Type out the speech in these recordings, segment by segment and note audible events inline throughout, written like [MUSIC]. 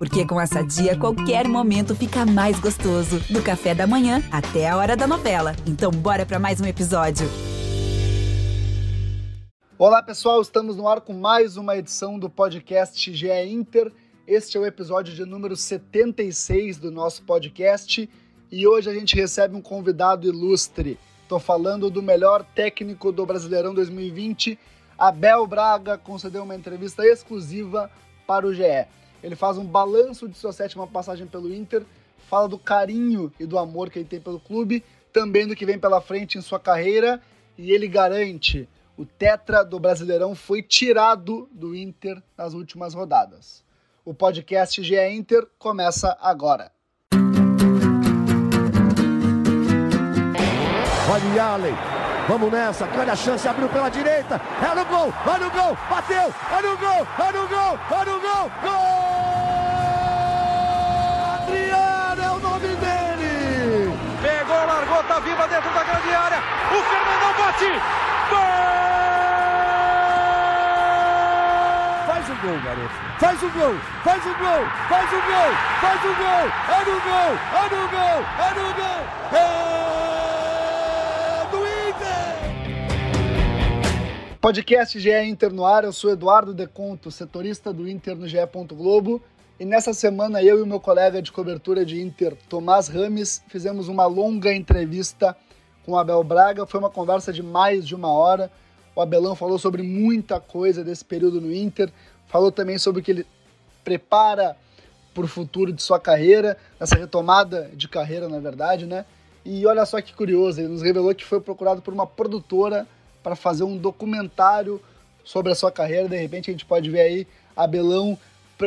Porque com essa dia, qualquer momento fica mais gostoso. Do café da manhã até a hora da novela. Então, bora para mais um episódio. Olá, pessoal. Estamos no ar com mais uma edição do podcast GE Inter. Este é o episódio de número 76 do nosso podcast. E hoje a gente recebe um convidado ilustre. Estou falando do melhor técnico do Brasileirão 2020. Abel Braga concedeu uma entrevista exclusiva para o GE. Ele faz um balanço de sua sétima passagem pelo Inter, fala do carinho e do amor que ele tem pelo clube, também do que vem pela frente em sua carreira, e ele garante: o tetra do Brasileirão foi tirado do Inter nas últimas rodadas. O podcast GE Inter começa agora. Olha Vamos nessa, olha a chance, abriu pela direita, é no gol, vai no gol, bateu, é no gol, é no gol, é no gol, gol! Adriano é o nome dele! Pegou, largou, tá viva dentro da grande área, o Fernandão bate, gol! Faz o gol, garoto, faz o gol, faz o gol, faz o gol, faz o gol, é no gol, é no gol, é no gol, é... Podcast GE Inter no ar, eu sou Eduardo Deconto, setorista do Inter no GE. Globo. E nessa semana eu e o meu colega de cobertura de Inter, Tomás Rames, fizemos uma longa entrevista com o Abel Braga. Foi uma conversa de mais de uma hora. O Abelão falou sobre muita coisa desse período no Inter, falou também sobre o que ele prepara para o futuro de sua carreira, essa retomada de carreira, na verdade, né? E olha só que curioso, ele nos revelou que foi procurado por uma produtora para fazer um documentário sobre a sua carreira. De repente a gente pode ver aí Abelão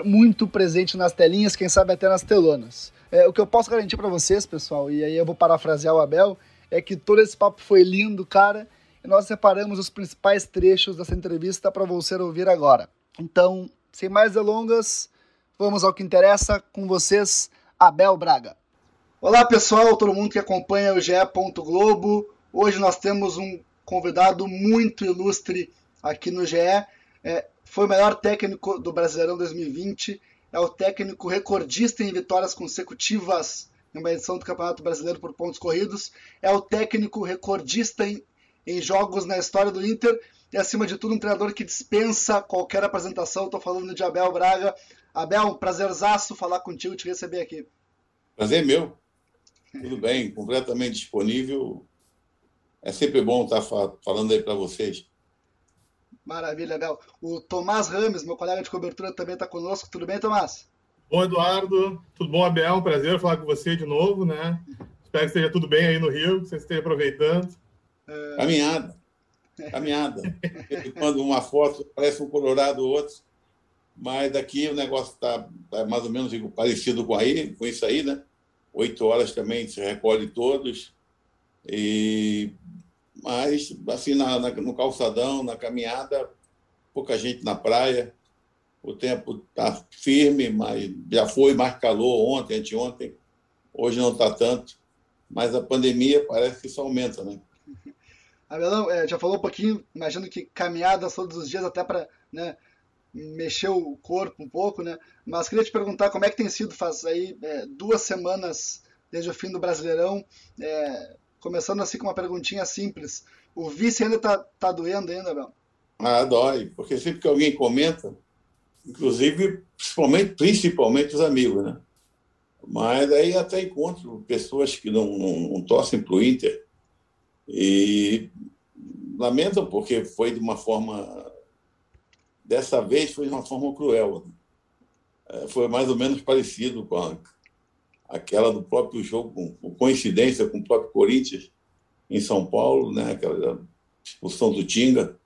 muito presente nas telinhas, quem sabe até nas telonas. É, o que eu posso garantir para vocês, pessoal, e aí eu vou parafrasear o Abel, é que todo esse papo foi lindo, cara, e nós separamos os principais trechos dessa entrevista para você ouvir agora. Então, sem mais delongas, vamos ao que interessa com vocês, Abel Braga. Olá, pessoal, todo mundo que acompanha o GE. Globo. Hoje nós temos um convidado muito ilustre aqui no GE. É, foi o melhor técnico do Brasileirão 2020, é o técnico recordista em vitórias consecutivas em uma edição do Campeonato Brasileiro por pontos corridos, é o técnico recordista em, em jogos na história do Inter e, acima de tudo, um treinador que dispensa qualquer apresentação. Estou falando de Abel Braga. Abel, um prazerzaço falar contigo, te receber aqui. Prazer meu. Tudo bem, completamente disponível é sempre bom estar falando aí para vocês. Maravilha, Abel. O Tomás Rames, meu colega de cobertura, também está conosco. Tudo bem, Tomás? Bom, Eduardo. Tudo bom, Abel? Um prazer falar com você de novo, né? Espero que esteja tudo bem aí no Rio, que você esteja aproveitando. É... Caminhada. Caminhada. Quando uma foto parece um colorado outro, mas daqui o negócio está tá mais ou menos parecido com aí, com isso aí, né? Oito horas também se recolhe todos. E mas assim na, na, no calçadão, na caminhada, pouca gente na praia. O tempo está firme, mas já foi mais calor ontem, anteontem. Hoje não está tanto, mas a pandemia parece que só aumenta, né? [LAUGHS] Abelão, é, já falou um pouquinho, imagino que caminhadas todos os dias até para né, mexer o corpo um pouco, né? Mas queria te perguntar como é que tem sido, faz aí é, duas semanas desde o fim do Brasileirão, é, Começando assim com uma perguntinha simples. O vice ainda tá, tá doendo ainda, Bel? Ah, dói. Porque sempre que alguém comenta, inclusive, principalmente, principalmente os amigos, né? Mas aí até encontro pessoas que não, não, não torcem para o Inter e lamentam porque foi de uma forma. Dessa vez foi de uma forma cruel. Né? Foi mais ou menos parecido com a, aquela do próprio jogo, com coincidência com o próprio Corinthians em São Paulo, né? aquela expulsão do Tinga.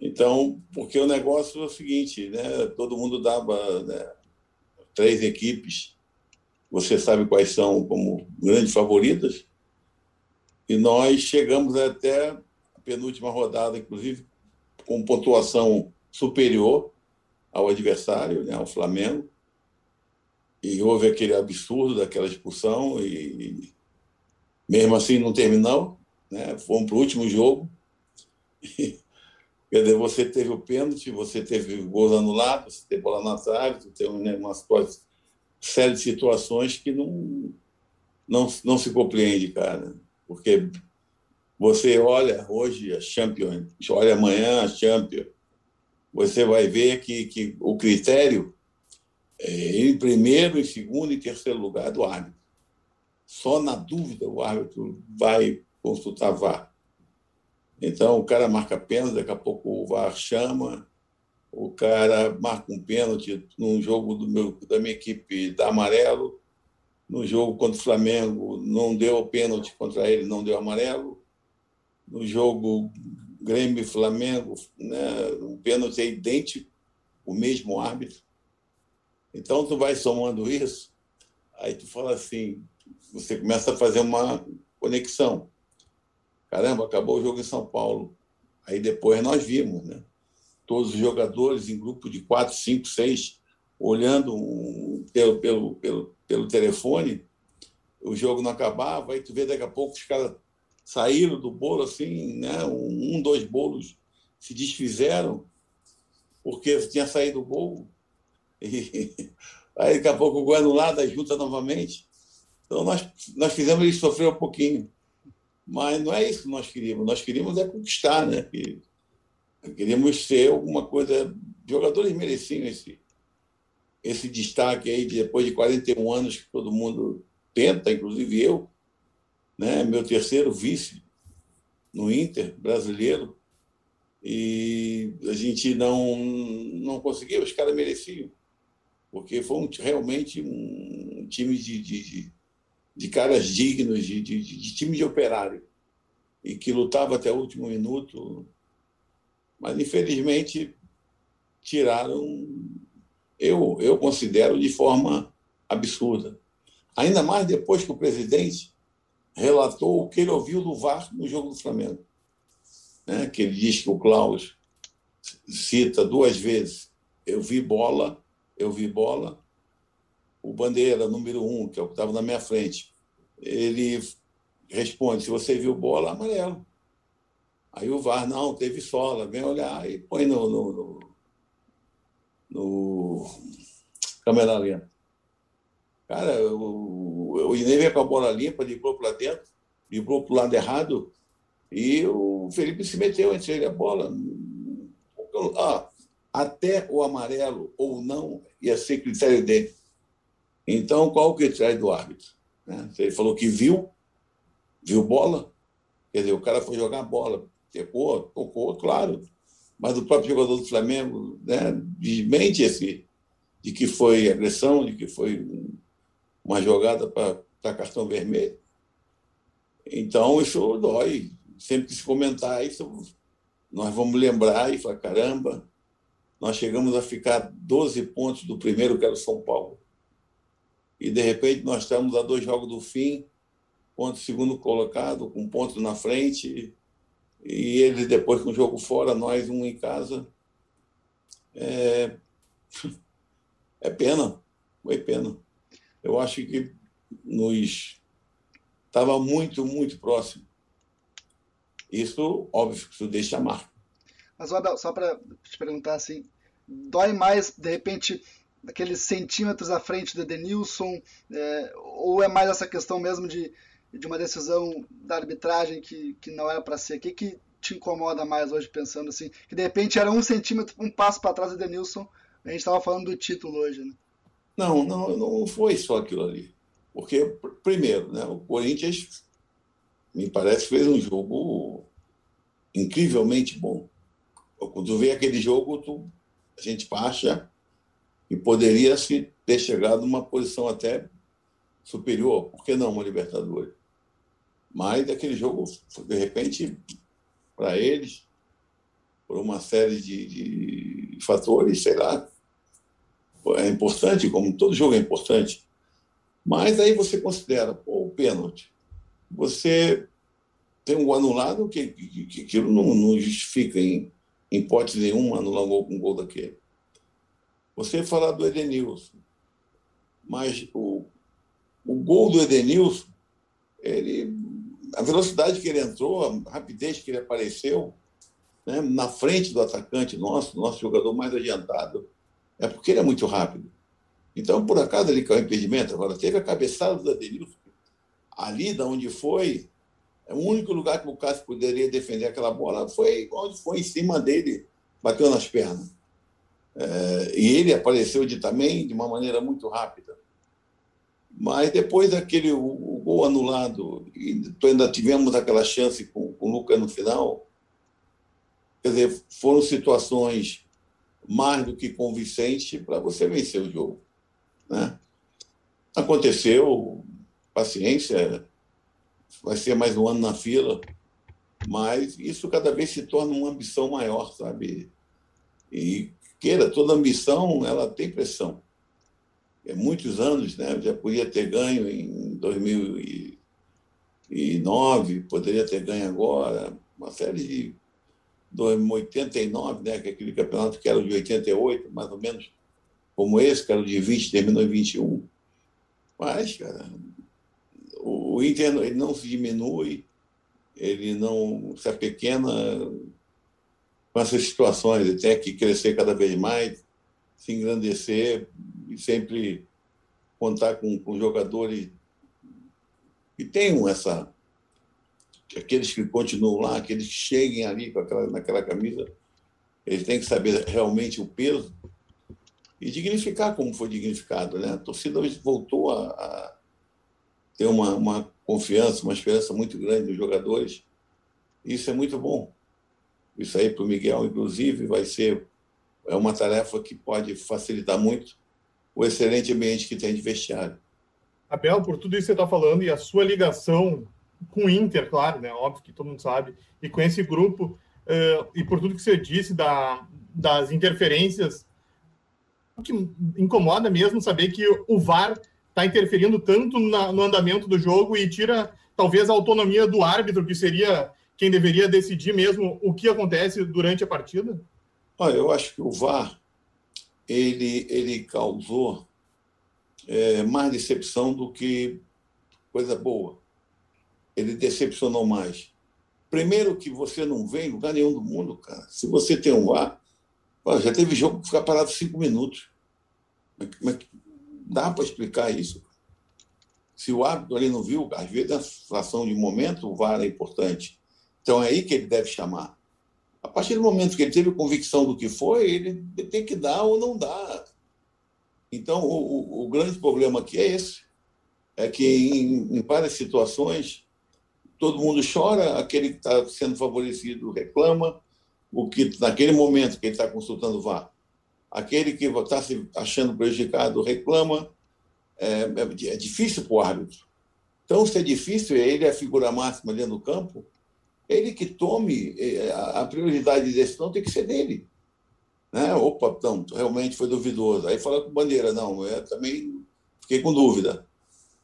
Então, porque o negócio é o seguinte, né? todo mundo dava né? três equipes, você sabe quais são como grandes favoritas, e nós chegamos até a penúltima rodada, inclusive, com pontuação superior ao adversário, né? ao Flamengo, e houve aquele absurdo daquela expulsão e mesmo assim não terminou, né? Fomos para o último jogo. [LAUGHS] Quer dizer, você teve o pênalti, você teve gols anulados, você teve bola na trave, você teve né, uma série de situações que não, não, não se compreende, cara. Porque você olha hoje a Champions, olha amanhã a Champions, você vai ver que, que o critério em primeiro, em segundo e terceiro lugar do árbitro. Só na dúvida o árbitro vai consultar VAR. Então o cara marca pênalti, daqui a pouco o VAR chama, o cara marca um pênalti num jogo do meu, da minha equipe da amarelo, no jogo contra o Flamengo não deu pênalti contra ele, não deu amarelo. No jogo Grêmio Flamengo, né, o pênalti é idêntico, o mesmo árbitro. Então tu vai somando isso, aí tu fala assim, você começa a fazer uma conexão. Caramba, acabou o jogo em São Paulo. Aí depois nós vimos, né? Todos os jogadores em grupo de quatro, cinco, seis, olhando um, pelo, pelo, pelo, pelo telefone, o jogo não acabava, aí tu vê daqui a pouco os caras saíram do bolo assim, né? um, dois bolos se desfizeram porque tinha saído o gol. [LAUGHS] E aí daqui a pouco o aí junta novamente. Então nós, nós fizemos ele sofrer um pouquinho. Mas não é isso que nós queríamos. Nós queríamos é conquistar, né? Queríamos ser alguma coisa. Jogadores mereciam esse, esse destaque aí, depois de 41 anos que todo mundo tenta, inclusive eu, né? meu terceiro vice no Inter brasileiro, e a gente não, não conseguiu, os caras mereciam, porque foi um, realmente um time de, de, de caras dignos, de, de, de time de operário, e que lutava até o último minuto, mas infelizmente tiraram eu, eu considero de forma absurda. Ainda mais depois que o presidente relatou o que ele ouviu do VAR no jogo do Flamengo. Né? Que ele diz que o Klaus cita duas vezes: eu vi bola, eu vi bola. O Bandeira, número um, que é estava na minha frente, ele responde: se você viu bola, amarelo. Aí o VAR, não, teve sola, vem olhar e põe no, no, no no câmera lenta. Cara, o, o veio com a bola limpa, limpou para dentro, limpou para o lado errado, e o Felipe se meteu entre ele a bola. Ah, até o amarelo ou não ia ser critério dele. Então, qual o critério do árbitro? Né? Ele falou que viu, viu bola, quer dizer, o cara foi jogar bola, tocou, tocou, claro, mas o próprio jogador do Flamengo né, desmente esse, de que foi agressão, de que foi uma jogada para cartão vermelho. Então, isso dói. Sempre que se comentar isso, nós vamos lembrar e falar: caramba, nós chegamos a ficar 12 pontos do primeiro, que era o São Paulo. E, de repente, nós estamos a dois jogos do fim, ponto segundo colocado, com ponto na frente, e eles depois com o jogo fora, nós um em casa. É, [LAUGHS] é pena, foi pena. Eu acho que nos estava muito, muito próximo. Isso, óbvio, isso deixa marca. Mas, Abel, só para te perguntar assim, dói mais, de repente, aqueles centímetros à frente do Edenilson, é, ou é mais essa questão mesmo de de uma decisão da arbitragem que, que não era para ser? O que, que te incomoda mais hoje, pensando assim? Que de repente era um centímetro, um passo para trás do Denilson, a gente estava falando do título hoje, né? Não, não, não foi só aquilo ali. Porque, primeiro, né, o Corinthians, me parece, fez um jogo incrivelmente bom. Quando tu vê aquele jogo, tu, a gente acha que poderia se ter chegado numa posição até superior, por que não uma Libertadores? Mas aquele jogo, de repente, para eles, por uma série de, de, fatores, sei lá, é importante, como todo jogo é importante. Mas aí você considera pô, o pênalti. Você tem um anulado que, que, que aquilo não, não justifica em, em hipótese nenhuma anular um gol daquele. Você falar do Edenilson, mas o, o gol do Edenilson, ele a velocidade que ele entrou, a rapidez que ele apareceu, né, na frente do atacante nosso, nosso jogador mais adiantado, é porque ele é muito rápido. Então, por acaso, ele caiu impedimento. Agora, teve a cabeçada do Adenilson. Ali, da onde foi, o único lugar que o Cássio poderia defender aquela bola foi onde foi em cima dele, bateu nas pernas. É, e ele apareceu de, também de uma maneira muito rápida. Mas depois daquele o, o gol anulado, e ainda tivemos aquela chance com, com o Lucas no final, quer dizer, foram situações mais do que convincentes para você vencer o jogo. Né? Aconteceu, paciência, vai ser mais um ano na fila, mas isso cada vez se torna uma ambição maior, sabe? E queira, toda ambição, ela tem pressão. É muitos anos, né? Já podia ter ganho em 2009, poderia ter ganho agora, uma série de 89, né? Que é aquele campeonato que era de 88, mais ou menos como esse, que era de 20, terminou em 21. Mas, cara, o Inter ele não se diminui, ele não se apequena com essas situações, ele tem que crescer cada vez mais, se engrandecer e sempre contar com, com jogadores que tenham essa. Aqueles que continuam lá, aqueles que cheguem ali com aquela, naquela camisa, eles têm que saber realmente o peso e dignificar como foi dignificado. Né? A torcida voltou a, a ter uma, uma confiança, uma esperança muito grande nos jogadores. Isso é muito bom. Isso aí para o Miguel, inclusive, vai ser é uma tarefa que pode facilitar muito o excelente ambiente que tem de vestiário. Abel, por tudo isso que você está falando e a sua ligação com o Inter, claro, né? Óbvio que todo mundo sabe, e com esse grupo, uh, e por tudo que você disse da, das interferências, que incomoda mesmo saber que o VAR está interferindo tanto na, no andamento do jogo e tira talvez a autonomia do árbitro, que seria quem deveria decidir mesmo o que acontece durante a partida? Olha, eu acho que o VAR ele, ele causou é, mais decepção do que coisa boa. Ele decepcionou mais. Primeiro que você não vê em lugar nenhum do mundo, cara. Se você tem um VAR, já teve jogo que ficar parado cinco minutos. Mas, dá para explicar isso. Se o árbitro ali não viu, às vezes, na situação de momento, o VAR é importante. Então é aí que ele deve chamar. A partir do momento que ele teve convicção do que foi, ele tem que dar ou não dar. Então, o, o, o grande problema aqui é esse. É que em, em várias situações, todo mundo chora, aquele que está sendo favorecido reclama, o que naquele momento que ele está consultando o VAR aquele que está se achando prejudicado reclama, é, é, difícil para o árbitro. Então, se é difícil, ele é a figura máxima dentro do campo, ele que tome é, a prioridade de decisão tem que ser dele. Né? Opa, não, realmente foi duvidoso. Aí fala com bandeira, não, eu também fiquei com dúvida.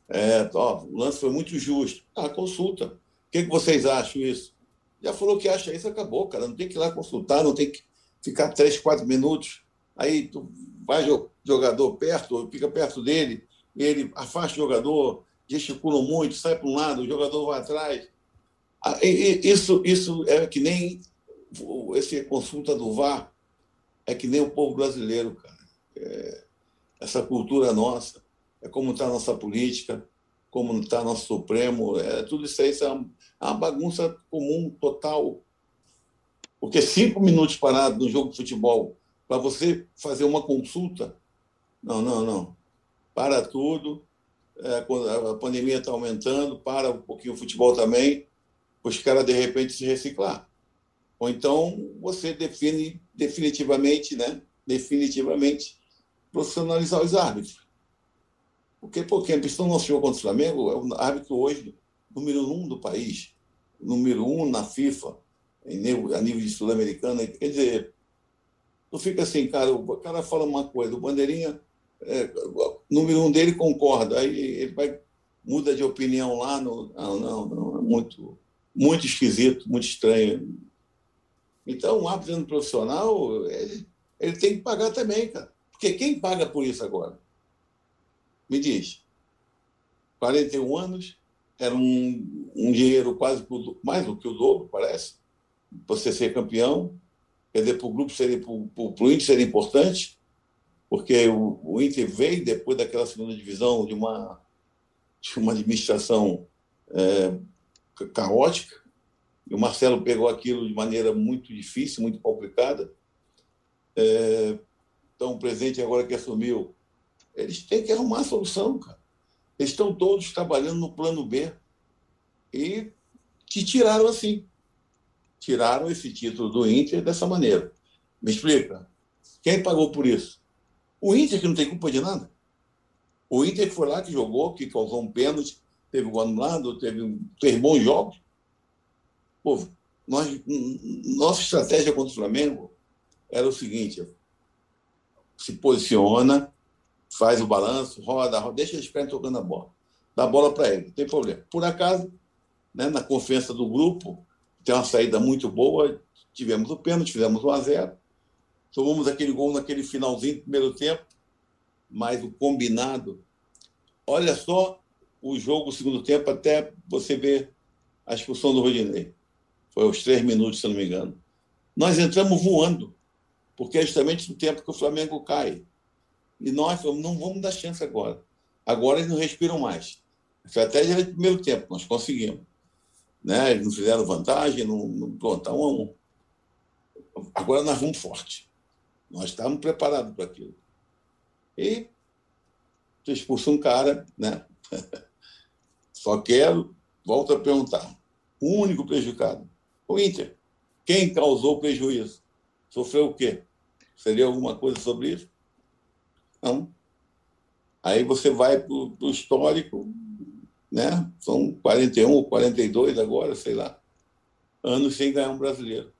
É, ó, o lance foi muito justo. Ah, consulta. O que, que vocês acham isso? Já falou que acha isso, acabou, cara. Não tem que ir lá consultar, não tem que ficar três, quatro minutos aí tu vai jogador perto, fica perto dele, ele afasta o jogador, gesticula muito, sai para um lado, o jogador vai atrás. Ah, isso, isso é que nem essa consulta do VAR, é que nem o povo brasileiro, cara. É, essa cultura nossa, é como está a nossa política, como está nosso Supremo, é, tudo isso aí é uma, é uma bagunça comum, total. Porque cinco minutos parado no jogo de futebol para você fazer uma consulta. Não, não, não. Para tudo. É, a pandemia está aumentando, para um pouquinho o futebol também, os caras de repente se reciclar. Ou então você define definitivamente, né? Definitivamente profissionalizar os árbitros. Porque, porque a questão do nosso jogo contra o Flamengo é o árbitro hoje número um do país, número um na FIFA, a nível de sul-americana. Quer dizer, Tu fica assim, cara, o cara fala uma coisa, o bandeirinha, é, número um dele concorda, aí ele vai, muda de opinião lá no. Não, não, não, é muito, muito esquisito, muito estranho. Então, um árbitro profissional, ele, ele tem que pagar também, cara. Porque quem paga por isso agora? Me diz. 41 anos, era um, um dinheiro quase mais do que o dobro, parece você ser campeão, quer dizer, para o grupo seria, para o Inter seria importante, porque o, o, Inter veio depois daquela segunda divisão de uma, de uma administração é, caótica, e o Marcelo pegou aquilo de maneira muito difícil, muito complicada. É, então, o presidente agora que assumiu, eles têm que arrumar a solução, cara. Eles estão todos trabalhando no plano B e te tiraram assim. Tiraram esse título do Inter dessa maneira. Me explica. Quem pagou por isso? O Inter, que não tem culpa de nada. O Inter que foi lá, que jogou, que causou um pênalti, teve um anulado, teve, fez bons jogos. Pô, nós, nossa estratégia contra o Flamengo era o seguinte: se posiciona, faz o balanço, roda, roda deixa eles ficarem tocando a bola. Dá a bola para ele, não tem problema. Por acaso, né, na confiança do grupo, tem uma saída muito boa, tivemos o pênalti, fizemos 1 a 0 tomamos aquele gol naquele finalzinho do primeiro tempo, mas o combinado. Olha só o jogo, o segundo tempo, até você ver a expulsão do Rodinei. Foi aos três minutos, se não me engano. Nós entramos voando, porque é justamente no tempo que o Flamengo cai. E nós falamos, não vamos dar chance agora. Agora eles não respiram mais. A estratégia era de primeiro tempo, nós conseguimos. Né? Eles não fizeram vantagem, não, não um a um. Agora nós vamos forte. Nós estávamos preparados para aquilo. E tu expulsa um cara, né? [LAUGHS] Só quero, volto a perguntar, o único prejudicado, o Inter. Quem causou o prejuízo? Sofreu o quê? Seria alguma coisa sobre isso? Não. Aí você vai para o histórico, né? São 41 ou 42 agora, sei lá, anos sem ganhar um brasileiro.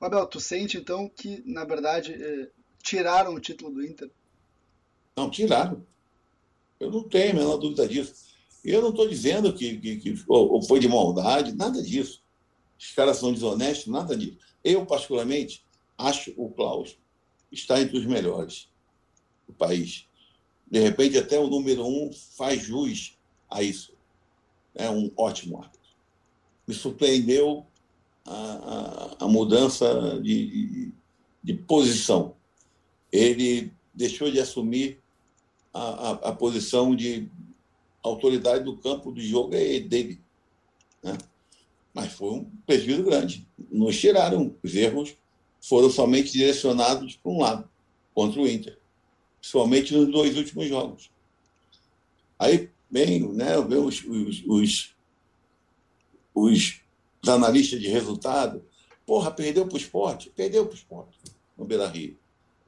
Abel, tu sente então que, na verdade, eh, tiraram o título do Inter? Não, tiraram. Eu não tenho a menor dúvida disso. E eu não estou dizendo que, que, que ou foi de maldade, nada disso. Os caras são desonestos, nada disso. Eu, particularmente, acho o Klaus está entre os melhores do país. De repente, até o número um faz jus a isso. É um ótimo árbitro. Me surpreendeu a, a, a mudança de, de, posição. Ele deixou de assumir a, a, posição de autoridade do campo do jogo é dele. Né? Mas foi um prejuízo grande. Nos tiraram. Os erros foram somente direcionados para um lado, contra o Inter. Principalmente nos dois últimos jogos. Aí, bem, né, os, os, os, os analistas de resultado. Porra, perdeu para o esporte? Perdeu para o esporte, no Beira Rio.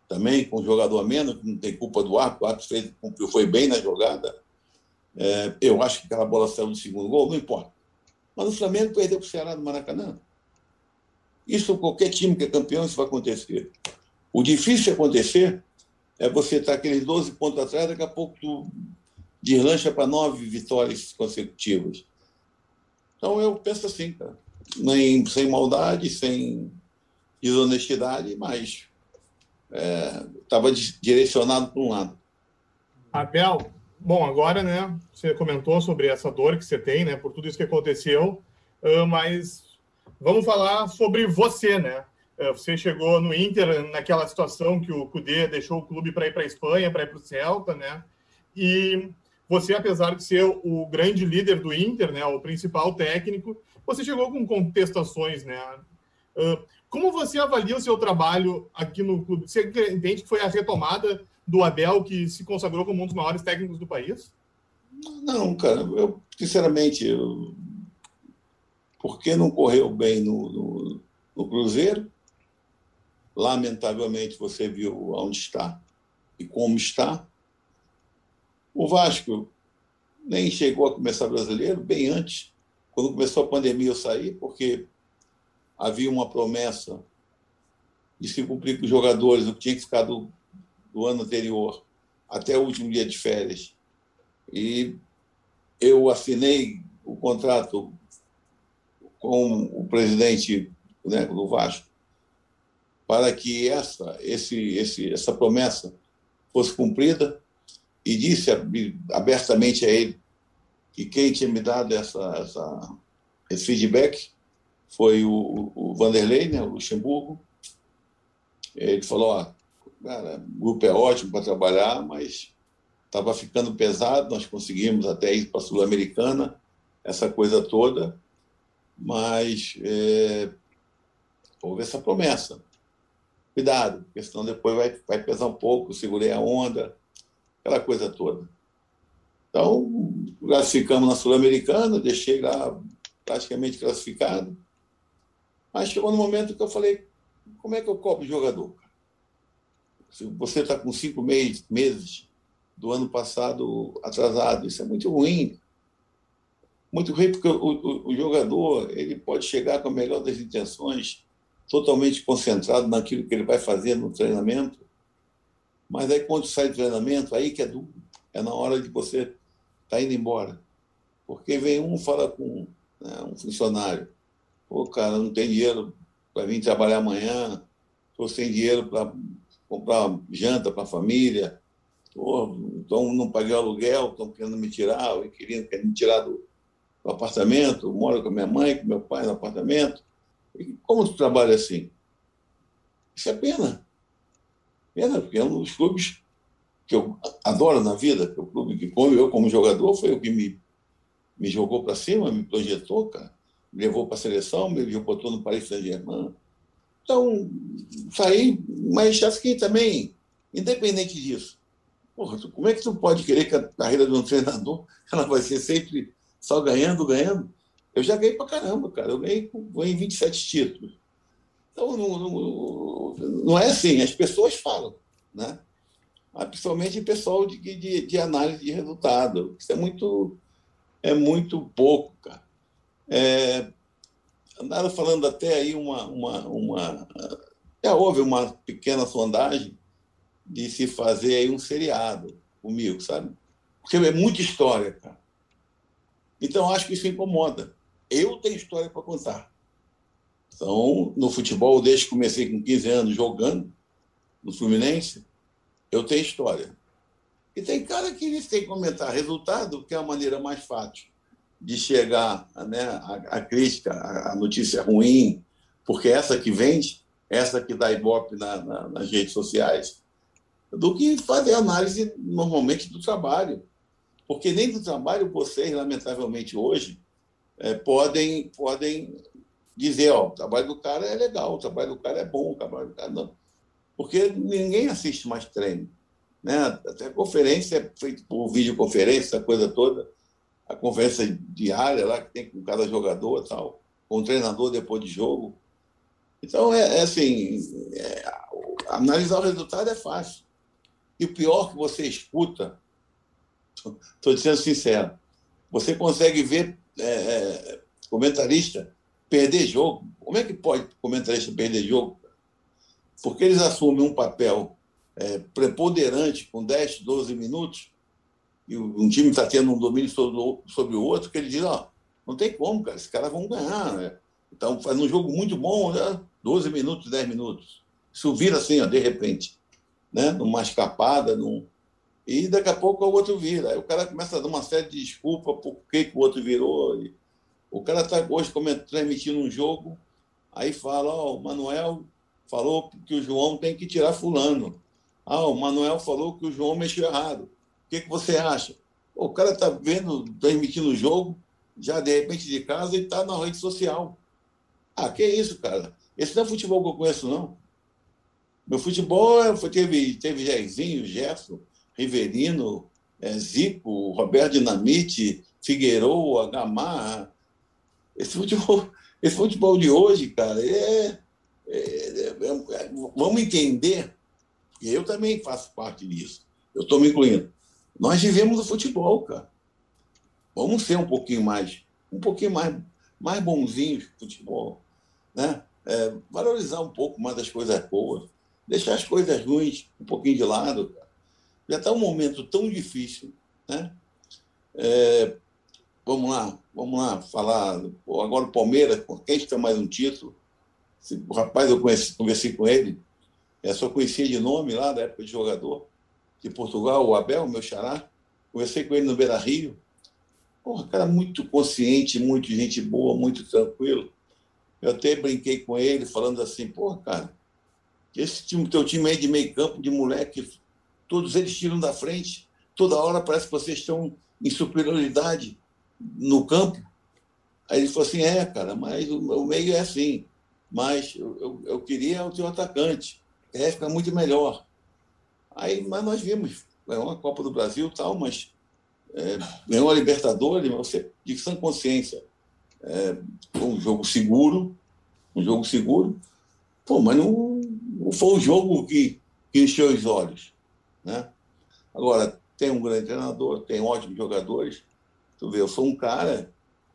Também com o jogador a menos, não tem culpa do árbitro, o fez, cumpriu, foi bem na jogada. É, eu acho que aquela bola saiu do segundo gol, não importa. Mas o Flamengo perdeu para o Ceará no Maracanã. Isso, qualquer time que é campeão, isso vai acontecer. O difícil de acontecer é você estar aqueles 12 pontos atrás, daqui a pouco tu deslancha para nove vitórias consecutivas. Então eu penso assim, cara nem sem maldade, sem desonestidade, mas estava é, direcionado para um lado. Abel, bom, agora, né, você comentou sobre essa dor que você tem, né, por tudo isso que aconteceu, mas vamos falar sobre você, né? Você chegou no Inter naquela situação que o Cudê deixou o clube para ir para a Espanha, para ir para o Celta, né? E você, apesar de ser o grande líder do Inter, né, o principal técnico, você chegou com contestações, né? Uh, como você avalia o seu trabalho aqui no clube? Você entende que foi a retomada do Abel que se consagrou como um dos maiores técnicos do país? Não, cara, eu, sinceramente, eu, porque não correu bem no, no, no Cruzeiro, lamentavelmente você viu onde está e como está. O Vasco nem chegou a começar brasileiro, bem antes quando começou a pandemia, eu saí porque havia uma promessa de se cumprir com os jogadores, o que tinha que ficar do, do ano anterior até o último dia de férias. E eu assinei o contrato com o presidente né, do Vasco para que essa, esse, esse, essa promessa fosse cumprida e disse abertamente a ele que quem tinha me dado essa, essa, esse feedback foi o, o Vanderlei, né, o Luxemburgo. Ele falou: ó, cara, o grupo é ótimo para trabalhar, mas estava ficando pesado. Nós conseguimos até ir para a Sul-Americana, essa coisa toda, mas é, houve essa promessa. Cuidado, porque senão depois vai, vai pesar um pouco. Segurei a onda, aquela coisa toda. Então, classificamos na Sul-Americana, deixei lá praticamente classificado. Mas chegou no momento que eu falei: como é que eu cobro o jogador? Se você está com cinco meses, meses do ano passado atrasado, isso é muito ruim. Muito ruim porque o, o, o jogador ele pode chegar com a melhor das intenções, totalmente concentrado naquilo que ele vai fazer no treinamento, mas aí quando sai do treinamento, aí que é duro, é na hora de você estar tá indo embora. Porque vem um fala com né, um funcionário, pô, cara, não tem dinheiro para vir trabalhar amanhã, estou sem dinheiro para comprar janta para a família, então não paguei o aluguel, estão querendo me tirar, o inquilino quer me tirar do, do apartamento, moro com a minha mãe, com meu pai no apartamento. E como tu trabalha assim? Isso é pena. Pena, porque é um dos clubes que eu adoro na vida, que é o clube que, como eu, como jogador, foi o que me, me jogou para cima, me projetou, cara. Me levou para a seleção, me botou no Paris Saint-Germain. Então, saí, mas acho que também, independente disso, porra, como é que tu pode querer que a carreira de um treinador [LAUGHS] ela vai ser sempre só ganhando, ganhando? Eu já ganhei pra caramba, cara. Eu ganhei em 27 títulos. Então, não, não, não, é assim. As pessoas falam, né? Ah, principalmente pessoal de, de, de, análise de resultado. Isso é muito, é muito pouco, cara. É, andaram falando até aí uma, uma, uma. Já houve uma pequena sondagem de se fazer aí um seriado comigo, sabe? Porque é muita história, cara. Então, acho que isso incomoda. Eu tenho história para contar. Então, no futebol, desde que comecei com 15 anos jogando no Fluminense, eu tenho história. E tem cara que eles têm que comentar resultado, que é a maneira mais fácil de chegar né, a, a crítica, a, a, notícia ruim, porque essa que vende, essa que dá ibope na, na, nas redes sociais, do que fazer análise normalmente do trabalho. Porque nem do trabalho vocês, lamentavelmente, hoje, é, podem, podem dizer, ó, o trabalho do cara é legal, o trabalho do cara é bom, o trabalho do cara não. Porque ninguém assiste mais treino. Né? Até conferência é feita por videoconferência, coisa toda, a conversa diária lá que tem com cada jogador tal, com o treinador depois de jogo. Então, é, é assim, é, analisar o resultado é fácil. E o pior que você escuta, [LAUGHS] estou dizendo sincero, você consegue ver é, é, comentarista perder jogo. Como é que pode comentarista perder jogo? Porque eles assumem um papel é, preponderante com 10, 12 minutos e um time está tendo um domínio sobre, sobre o outro, que ele diz, ó, não tem como, cara, esses caras vão ganhar. Né? Então, faz um jogo muito bom, né? 12 minutos, 10 minutos. Isso vira assim, ó, de repente, né? numa escapada, num... e daqui a pouco o outro vira. Aí o cara começa a dar uma série de desculpas por que, que o outro virou. E... O cara está hoje transmitindo um jogo, aí fala, ó, o Manuel falou que o João tem que tirar fulano. Ah, o Manuel falou que o João mexeu errado. O que, que você acha? O cara está vendo, transmitindo o jogo, já de repente de casa e está na rede social. Ah, que isso, cara? Esse não é futebol que eu conheço, não. Meu futebol é, teve, teve Jairzinho, Gerson, Riverino, é, Zico, Roberto Dinamite, Figueiredo, Gamarra. Esse futebol, [LAUGHS] esse futebol de hoje, cara, é, é, é, é vamos entender, e eu também faço parte disso. Eu estou me incluindo. Nós vivemos o futebol, cara. Vamos ser um pouquinho mais, um pouquinho mais, mais bonzinhos com futebol, né? É, valorizar um pouco mais as coisas boas, deixar as coisas ruins um pouquinho de lado. Cara. Já está um momento tão difícil, né? Vamos lá, vamos lá falar. Agora o Palmeiras, quem tem mais um título? O rapaz, eu conheci, conversei com ele, é, só conhecia de nome lá da época de jogador de Portugal, o Abel, meu xará. Conversei com ele no Beira Rio. Porra, cara muito consciente, muito gente boa, muito tranquilo. Eu até brinquei com ele, falando assim, pô, cara, esse time, teu time aí de meio campo, de moleque, todos eles tiram da frente, toda hora parece que vocês estão em superioridade no campo. Aí ele falou assim, é, cara, mas o, o meio é assim. Mas eu, eu, eu queria o atacante. É, fica muito melhor. Aí, mas nós vimos, é uma Copa do Brasil tal, mas é, ganhou a Libertadores, você de sã consciência. É, um jogo seguro, um jogo seguro. Pô, mas não, não foi o jogo que, que encheu os olhos. Né? Agora, tem um grande treinador, tem ótimos jogadores. Tu vê, eu sou um cara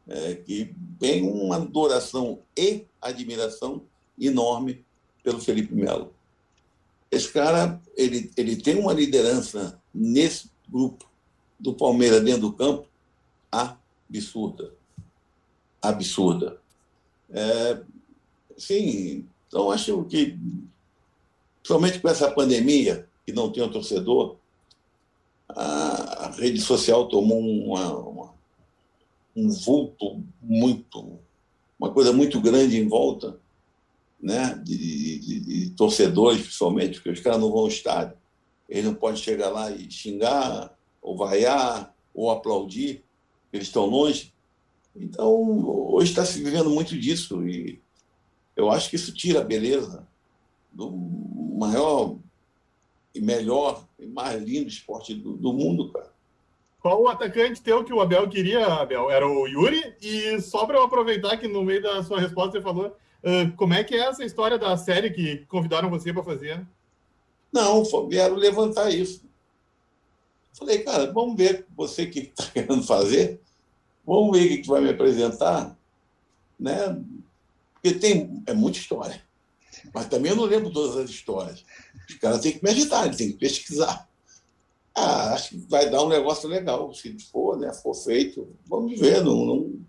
é, que tem uma adoração e admiração enorme pelo Felipe Melo. Esse cara, ele, ele tem uma liderança nesse grupo do Palmeiras dentro do campo absurda. Absurda. É, sim, então acho que, somente com essa pandemia, que não tem um torcedor, a, rede social tomou uma, uma, um vulto muito, uma coisa muito grande em volta, né, de, de, de torcedores, principalmente, porque os caras não vão ao estádio. Eles não podem chegar lá e xingar, ou vaiar, ou aplaudir, eles estão longe. Então, hoje está se vivendo muito disso, e eu acho que isso tira a beleza do maior e melhor e mais lindo esporte do, do mundo, cara. Qual o atacante teu que o Abel queria, Abel? Era o Yuri? E só para eu aproveitar que no meio da sua resposta você falou, uh, como é que é essa história da série que convidaram você para fazer? Não, vieram levantar isso. Falei, cara, vamos ver você que está [LAUGHS] querendo fazer, vamos ver o que vai me apresentar, né? Porque tem é muita história, mas também eu não lembro todas as histórias. Os caras têm que meditar, têm que pesquisar. Ah, acho que vai dar um negócio legal. Se for, né, for feito, vamos ver. Não, não...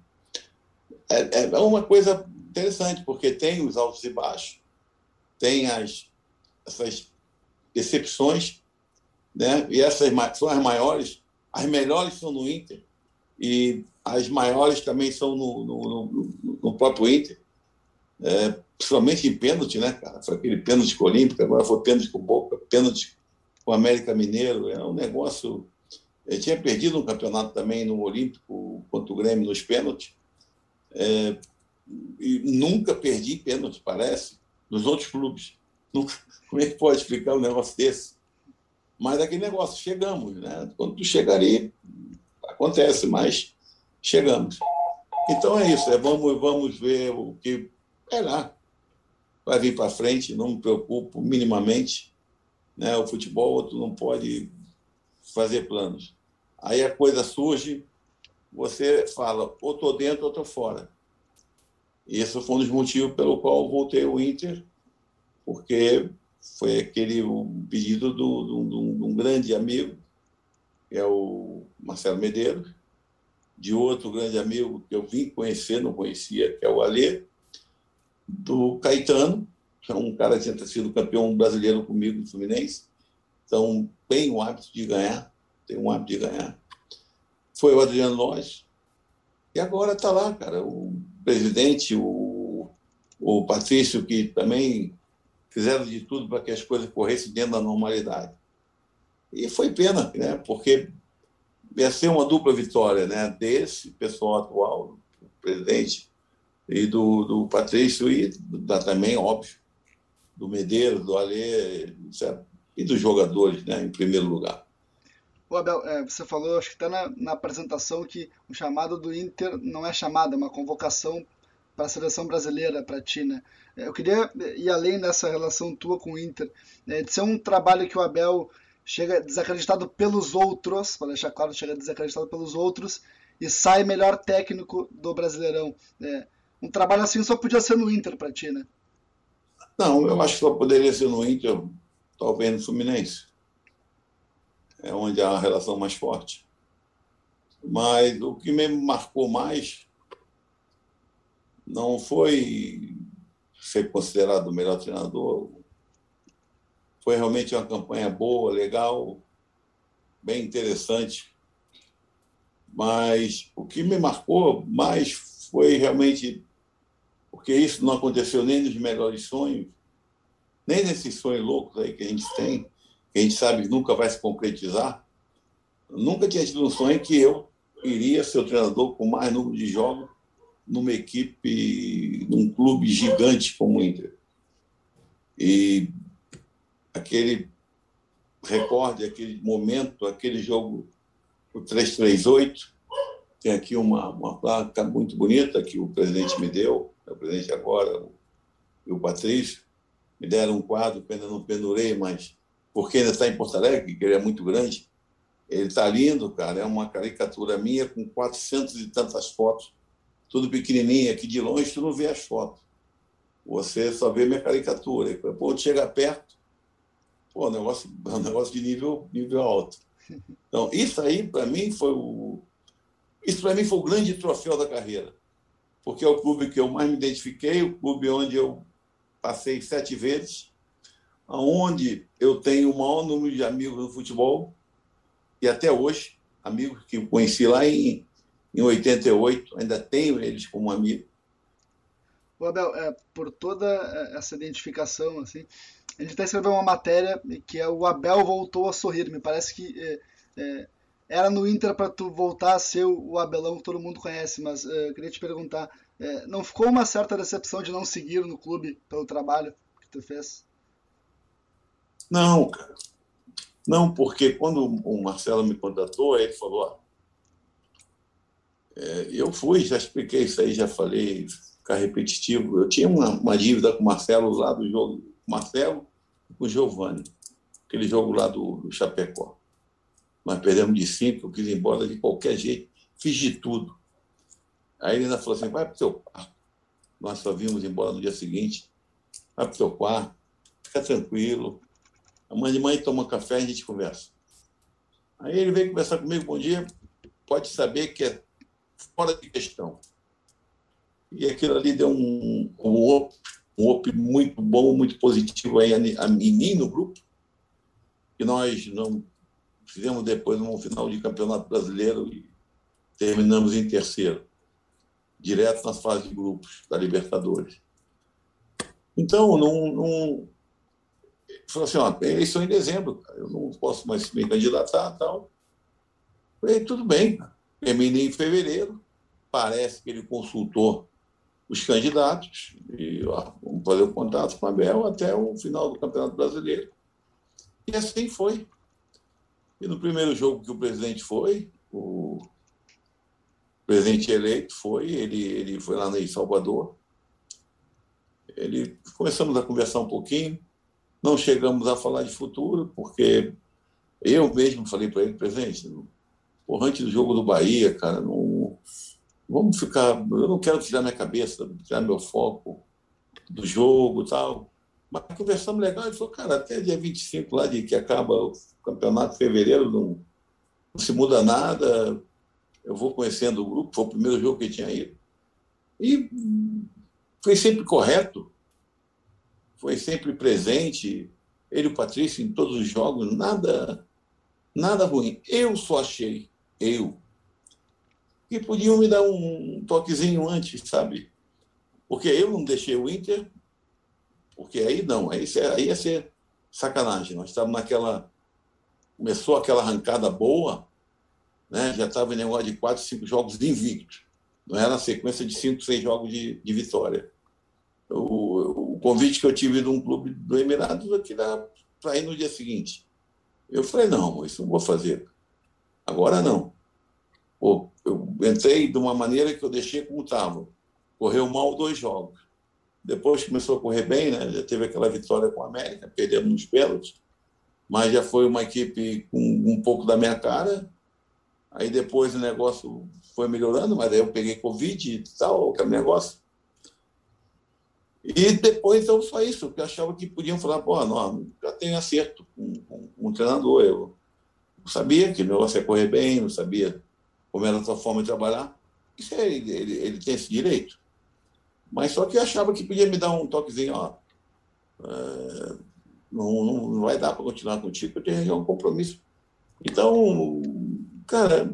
É, é uma coisa interessante, porque tem os altos e baixos, tem as, essas decepções, né? e essas são as maiores. As melhores são no Inter, e as maiores também são no, no, no, no próprio Inter. É, principalmente em pênalti, né, cara? Foi aquele pênalti com o Olímpico, agora foi pênalti com o Boca, pênalti com o América Mineiro. É um negócio. Ele tinha perdido um campeonato também no Olímpico contra o Grêmio nos pênaltis. É, e nunca perdi pênalti, parece, nos outros clubes. [LAUGHS] Nunca, como é que pode explicar um negócio desse? Mas aquele negócio, chegamos, né? Quando tu chega ali, acontece, mas chegamos. Então é isso, é, vamos, vamos ver o que. É lá, vai vir para frente, não me preocupo minimamente. Né? O futebol, outro não pode fazer planos. Aí a coisa surge, você fala, ou estou dentro ou estou fora. E esse foi um dos motivos pelo qual voltei ao Inter, porque foi aquele pedido do, do, do, de um grande amigo, que é o Marcelo Medeiros, de outro grande amigo que eu vim conhecer, não conhecia, que é o Alê, do Caetano, é um cara que tinha sido campeão brasileiro comigo no Fluminense, então tem o hábito de ganhar, tem um hábito de ganhar. Foi o Adriano Lóis, e agora está lá, cara, o presidente, o, o Patrício, que também fizeram de tudo para que as coisas corressem dentro da normalidade. E foi pena, né? porque ia ser uma dupla vitória né? desse pessoal atual, o presidente, e do, do Patrício, e da, também, óbvio, do Medeiros, do Alê, e dos jogadores, né? em primeiro lugar. Ô Abel, é, você falou, acho que está na, na, apresentação, que o chamado do Inter não é chamada, é uma convocação para a seleção brasileira, para ti, né? É, eu queria ir além dessa relação tua com o Inter, né, de ser um trabalho que o Abel chega desacreditado pelos outros, para deixar claro, chega desacreditado pelos outros e sai melhor técnico do Brasileirão. É, um trabalho assim só podia ser no Inter para ti, né? Não, eu acho que só poderia ser no Inter, talvez no Fluminense. É onde há a relação mais forte. Mas o que me marcou mais não foi ser considerado o melhor treinador. Foi realmente uma campanha boa, legal, bem interessante. Mas o que me marcou mais foi realmente porque isso não aconteceu nem nos melhores sonhos, nem nesses sonhos loucos aí que a gente tem, que a gente sabe nunca vai se concretizar. nunca tinha tido um sonho que eu iria ser o treinador com mais número de jogos numa equipe, num clube gigante como o Inter. E aquele recorde, aquele momento, aquele jogo, o 338, tem aqui uma, uma placa muito bonita que o presidente me deu, o presidente agora, e o Patrício, me deram um quadro, pena não pendurei, mas porque ainda está em Porto Alegre, que ele é muito grande, ele está lindo, cara. É uma caricatura minha com 400 e tantas fotos, tudo pequenininho. Aqui de longe tu não vê as fotos. Você só vê minha caricatura. E, pô, chega perto, pô, negócio, [LAUGHS] um negócio de nível, nível alto. [LAUGHS] Então, isso aí, para mim, foi o. Isso, para mim, foi o grande troféu da carreira. Porque é o clube que eu mais me identifiquei, o clube onde eu passei sete vezes, onde eu tenho o maior número de amigos no futebol, e até hoje, amigos que conheci lá em, em 88, ainda tenho eles como amigo. O Abel, é, por toda essa identificação, assim, a gente até escreveu uma matéria que é o Abel voltou a sorrir. Me parece que é, é, era no Inter para tu voltar a ser o Abelão que todo mundo conhece, mas eu queria te perguntar, é, não ficou uma certa decepção de não seguir no clube pelo trabalho que tu fez? Não, cara. Não, porque quando o Marcelo me contratou, ele falou: ó, é, eu fui, já expliquei isso aí, já falei, ficar repetitivo. Eu tinha uma, uma dívida com o Marcelo lá do jogo, Marcelo com o Giovanni, aquele jogo lá do, do Chapecó. Nós perdemos de cinco, eu quis ir embora de qualquer jeito, fiz de tudo. Aí ele ainda falou assim: vai para o teu quarto. Nós só vimos embora no dia seguinte. Vai para o teu quarto, fica tranquilo, Amanhã de manhã toma café e a gente conversa. Aí ele veio conversar comigo, bom dia, pode saber que é fora de questão. E aquilo ali deu um, um, op, um muito bom, muito positivo aí a, a mim no grupo, que nós não fizemos depois um final de campeonato brasileiro e terminamos em terceiro, direto nas fases de grupos da Libertadores. Então, não, não, falou assim, ó, eleição em dezembro, cara, eu não posso mais me candidatar tal. Falei, tudo bem, terminei em fevereiro, parece que ele consultou os candidatos e ó, vamos fazer o contato com a Bel até o final do Campeonato Brasileiro. E assim foi. E no primeiro jogo que o presidente foi, o presidente eleito foi, ele, ele foi lá em Salvador. Ele começamos a conversar um pouquinho. Não chegamos a falar de futuro, porque eu mesmo falei para ele, presidente, porra, antes do jogo do Bahia, cara, não, vamos ficar. Eu não quero tirar minha cabeça, tirar meu foco do jogo tal. Mas conversamos legal, ele falou, cara, até dia 25 lá de que acaba campeonato de fevereiro, não, não se muda nada. Eu vou conhecendo o grupo, foi o primeiro jogo que tinha ido. E foi sempre correto foi sempre presente, ele e o Patrício em todos os jogos, nada, nada ruim. Eu só achei, eu, que podiam me dar um toquezinho antes, sabe? Porque eu não deixei o Inter, porque aí não, aí, aí ia ser sacanagem. Nós estávamos naquela. Começou aquela arrancada boa, né? já estava em negócio de quatro, cinco jogos invictos. Não era sequência de cinco, seis jogos de, de vitória o, o convite que eu tive de um clube do Emirados aqui para ir no dia seguinte. Eu falei, não, isso não vou fazer. Agora não. Pô, eu entrei de uma maneira que eu deixei como estava. Correu mal dois jogos. Depois começou a correr bem, né? já teve aquela vitória com a América, perdemos nos pênaltis, mas já foi uma equipe com um pouco da minha cara. Aí depois o negócio foi melhorando, mas aí eu peguei Covid e tal, aquele negócio. E depois eu só isso, porque achava que podiam falar, pô, não, já tem acerto com, com, com, o treinador. Eu sabia que o negócio ia correr bem, não sabia como era a sua forma de trabalhar. Isso é, ele, ele, ele, tem esse direito. Mas só que eu achava que podia me dar um toquezinho, ó. É, não, não vai dar para continuar contigo, eu tenho um compromisso. Então, cara,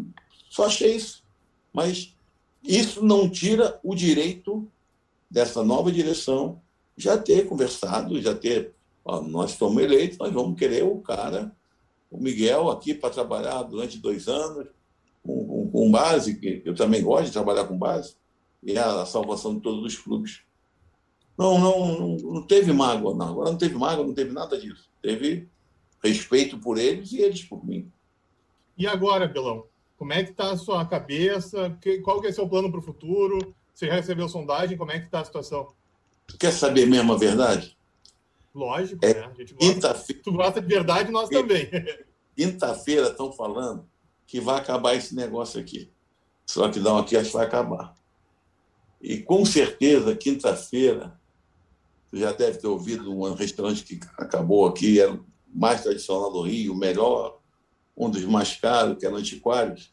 só achei isso. Mas isso não tira o direito dessa nova direção já ter conversado, já ter. Ó, nós estamos eleitos, nós vamos querer o cara, o Miguel, aqui para trabalhar durante dois anos, com, com, com, base, que eu também gosto de trabalhar com base, e a salvação de todos os clubes. Não, não, não, não teve mágoa, não. Agora não teve mágoa, não teve nada disso. Teve respeito por eles e eles por mim. E agora, Belão? Como é que está a sua cabeça? Qual que é seu plano para o futuro? Você já recebeu sondagem? Como é que está a situação? Tu quer saber mesmo a verdade? Lógico, é, né? A gente gosta, tu gosta de verdade, nós também. [LAUGHS] Quinta-feira estão falando que vai acabar esse negócio aqui. Esse lockdown aqui acho que vai acabar. E com certeza, quinta-feira, tu já deve ter ouvido um restaurante que acabou aqui, era o mais tradicional do Rio, o melhor um dos mais caros, que era Antiquários,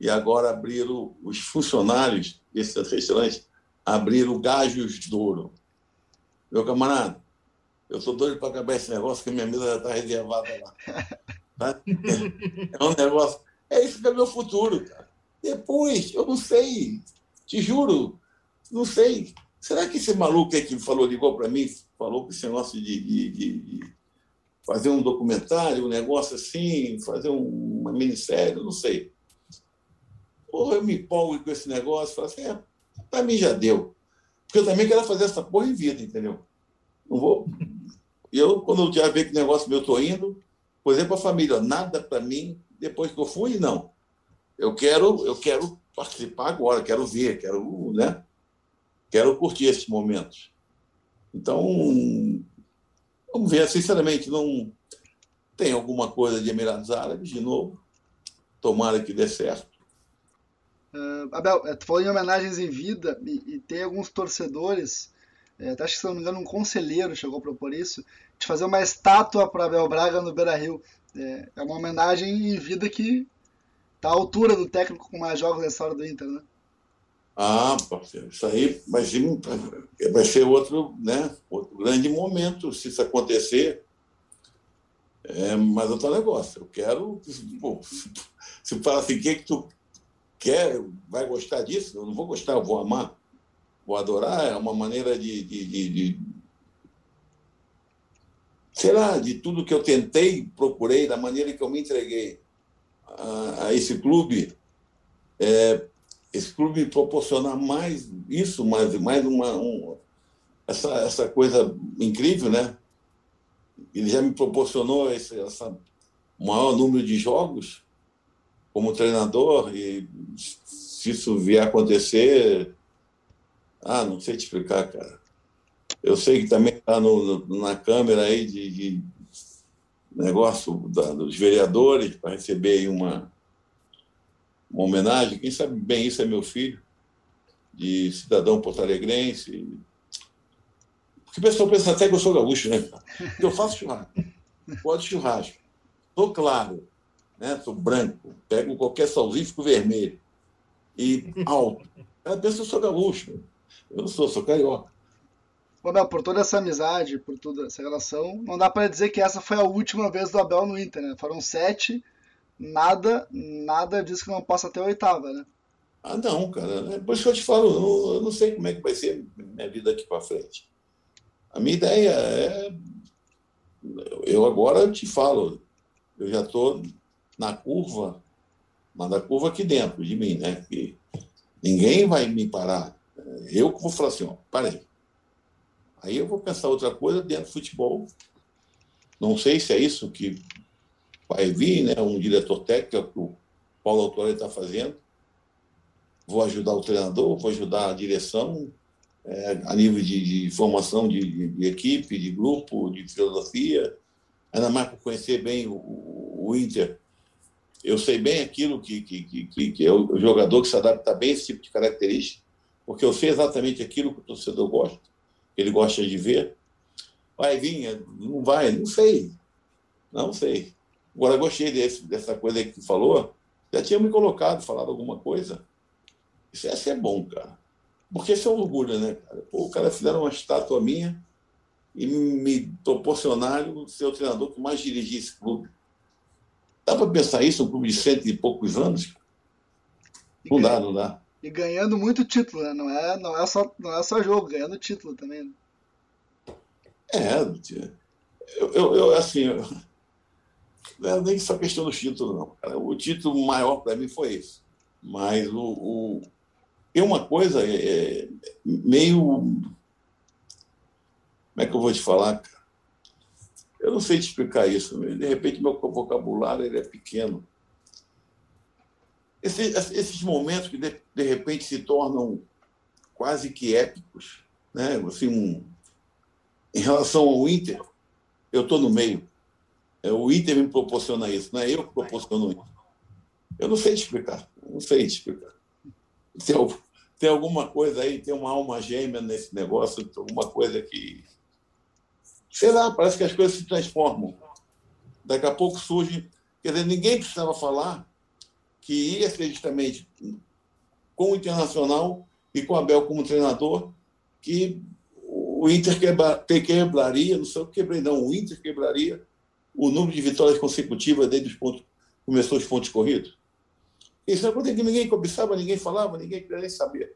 e agora abriram os funcionários desse restaurante abriram Gajos de Ouro. Meu camarada, eu sou doido para acabar esse negócio, que minha mesa já está reservada lá. [LAUGHS] Tá? É um negócio. É isso que é meu futuro, cara. Depois, eu não sei, te juro, não sei. Será que esse maluco aí que falou, ligou para mim, falou que esse negócio de, de, de, fazer um documentário, um negócio assim, fazer um, uma minissérie, não sei. Porra, eu me empolgo com esse negócio, falo assim, é, para mim já deu. Porque eu também quero fazer essa porra em vida, entendeu? Não vou. Eu, quando eu já ver que negócio meu estou indo, por exemplo, a família, nada para mim, depois que eu fui, não. Eu quero, eu quero participar agora, quero ver, quero, né? Quero curtir esses momentos. Então, Vamos ver, sinceramente, não tem alguma coisa de Emirados Árabes de novo. Tomara que dê certo. Uh, Abel, eh, tu falou em homenagens em vida e, e tem alguns torcedores, é, acho que se não me engano um conselheiro chegou a propor isso, de fazer uma estátua para Abel Braga no Beira-Rio. É, é, uma homenagem em vida que está à altura do técnico com mais jogos da história do Inter, né? Ah, parceiro, isso aí ser, vai ser outro, né, outro grande momento se isso acontecer. É, mas outro negócio, eu quero. Se fala assim, o que, que tu quer, vai gostar disso? Eu não vou gostar, eu vou amar, vou adorar. É uma maneira de, de, de, de sei lá, de tudo que eu tentei, procurei, da maneira que eu me entreguei a, a esse clube. É, esse clube proporcionar mais isso, mais, mais uma, um, essa, essa coisa incrível, né? Ele já me proporcionou esse essa maior número de jogos como treinador e se isso vier a acontecer, ah, não sei te explicar, cara. Eu sei que também está na câmera aí de, de negócio da, dos vereadores para receber uma uma homenagem. Quem sabe bem isso é meu filho, de cidadão porto-alegrense. Porque o pessoal pensa até que eu sou gaúcho, né? Porque eu faço churrasco. Pode churrasco. Sou claro, né? Sou branco. Pego qualquer salzinho fico vermelho. E alto. Ela pensa que eu sou gaúcho. Eu não sou, sou carioca. Abel, por toda essa amizade, por toda essa relação, não dá para dizer que essa foi a última vez do Abel no Inter, né? Foram sete nada, nada diz que não possa ter oitava, né? Ah, não, cara. É por isso que eu te falo, eu não, eu não sei como é que vai ser minha vida aqui para frente. A minha ideia é. Eu agora te falo, eu já estou na curva, mas na curva aqui dentro de mim, né? Que ninguém vai me parar. Eu que vou falar assim, ó, parei. Aí eu vou pensar outra coisa dentro do futebol. Não sei se é isso que vai vir, né, um diretor técnico, que o Paulo Autori está fazendo. Vou ajudar o treinador, vou ajudar a direção, é, a nível de, de formação de, de, de, equipe, de grupo, de filosofia, ainda mais por conhecer bem o, o, o Inter. Eu sei bem aquilo que, que, que, que, é o jogador que se adapta bem a esse tipo de característica, porque eu sei exatamente aquilo que o torcedor gosta, que ele gosta de ver. Vai vir, não vai, não sei. Não sei. Agora, gostei desse, dessa coisa que tu falou. Já tinha me colocado, falado alguma coisa. Isso ia ser bom, cara. Porque isso é um orgulho, né, cara? Pô, o cara fizeram uma estátua minha e me proporcionaram ser o treinador que mais dirigia esse clube. Dá para pensar isso, um clube de cento e poucos anos? Não dá, não dá. E ganhando muito título, né? Não é, não é, só, não é só jogo, ganhando título também. Né? É, eu, eu, eu assim, eu, não é nem só questão do título, não. Cara. O título maior para mim foi esse. Mas o, o, tem uma coisa é, é, meio. Como é que eu vou te falar, cara? Eu não sei te explicar isso. De repente, meu vocabulário ele é pequeno. Esses momentos que, de, de, repente, se tornam quase que épicos, né? assim, um, em relação ao Inter, eu estou no meio. É, o Inter me proporciona isso, não é eu que proporciono isso. Eu não sei te explicar, não sei te explicar. Tem, tem alguma coisa aí, tem uma alma gêmea nesse negócio, alguma coisa que. Sei lá, parece que as coisas se transformam. Daqui a pouco surge. Quer dizer, ninguém precisava falar que ia ser justamente com o Internacional e com o Abel como treinador que o Inter quebra, quebraria, não sei o que quebrei, não, o Inter quebraria o número de vitórias consecutivas desde os pontos, começou os pontos corridos. Isso é coisa que ninguém cobiçava, ninguém falava, ninguém queria nem saber.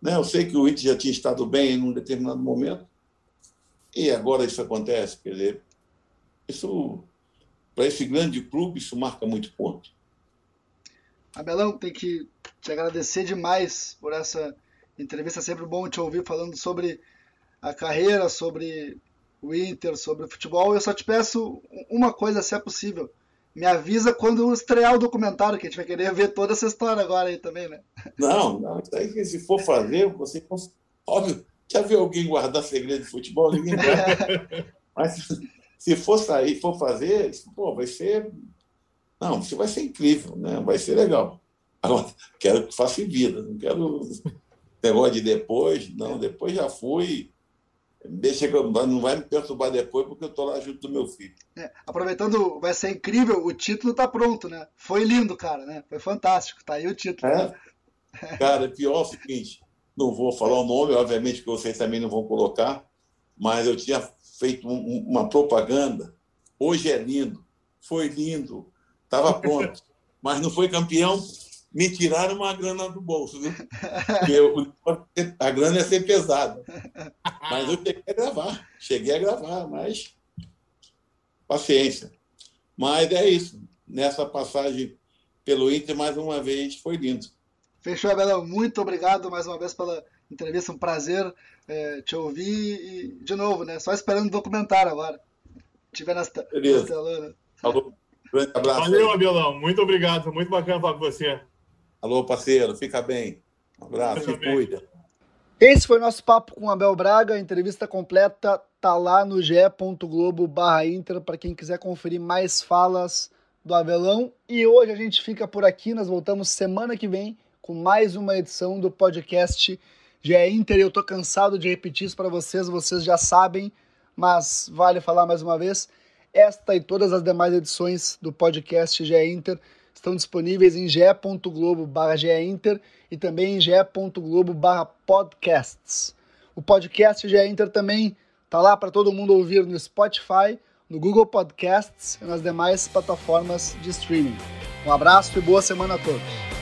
Né? Eu sei que o Inter já tinha estado bem em um determinado momento, e agora isso acontece. Quer dizer, isso, para esse grande clube, isso marca muito ponto. Abelão, tem que te agradecer demais por essa entrevista. É sempre bom te ouvir falando sobre a carreira, sobre o Inter, sobre o futebol. Eu só te peço uma coisa, se é possível me avisa quando estrear o documentário, que a gente vai querer ver toda essa história agora aí também, né? Não, não. Isso aí que se for fazer, você. Óbvio, já viu alguém guardar segredo de futebol? Ninguém guarda. [LAUGHS] Mas se for sair, for fazer, pô, vai ser. Não, isso vai ser incrível, né? Vai ser legal. Agora, quero que faça vida, não quero negócio de depois, não, depois já fui deixa que eu, não vai me perturbar depois porque eu estou lá junto do meu filho. É, aproveitando, vai ser incrível, o título está pronto, né? Foi lindo, cara, né? Foi fantástico, tá aí o título. É? Né? [LAUGHS] Cara, pior é o seguinte, não vou falar o nome, obviamente que vocês também não vão colocar, mas eu tinha feito um, uma propaganda, hoje é lindo, foi lindo, estava pronto, [LAUGHS] mas não foi campeão me tiraram uma grana do bolso, viu? Eu, a grana ia ser pesada. Mas eu cheguei a gravar, cheguei a gravar, mas paciência. Mas é isso. Nessa passagem pelo Inter, mais uma vez, foi lindo. Fechou, Abelão. Muito obrigado mais uma vez pela entrevista. Um prazer é, te ouvir. E, de novo, né? Só esperando o documentário agora. Tiver nas, Beleza. telonas. Falou. Grande abraço. Valeu, Abelão. Muito obrigado. Muito bacana falar com você. Alô, parceiro, fica bem. Um abraço, se cuida. Esse foi nosso papo com Abel Braga. A entrevista completa tá lá no ge.globo barra Inter para quem quiser conferir mais falas do Abelão. E hoje a gente fica por aqui. Nós voltamos semana que vem com mais uma edição do podcast GE Inter. Eu tô cansado de repetir isso para vocês, vocês já sabem, mas vale falar mais uma vez. Esta e todas as demais edições do podcast GE Inter estão disponíveis em ge.globo barra Inter e também em ge.globo barra podcasts. O podcast GE Inter também está lá para todo mundo ouvir no Spotify, no Google Podcasts e nas demais plataformas de streaming. Um abraço e boa semana a todos.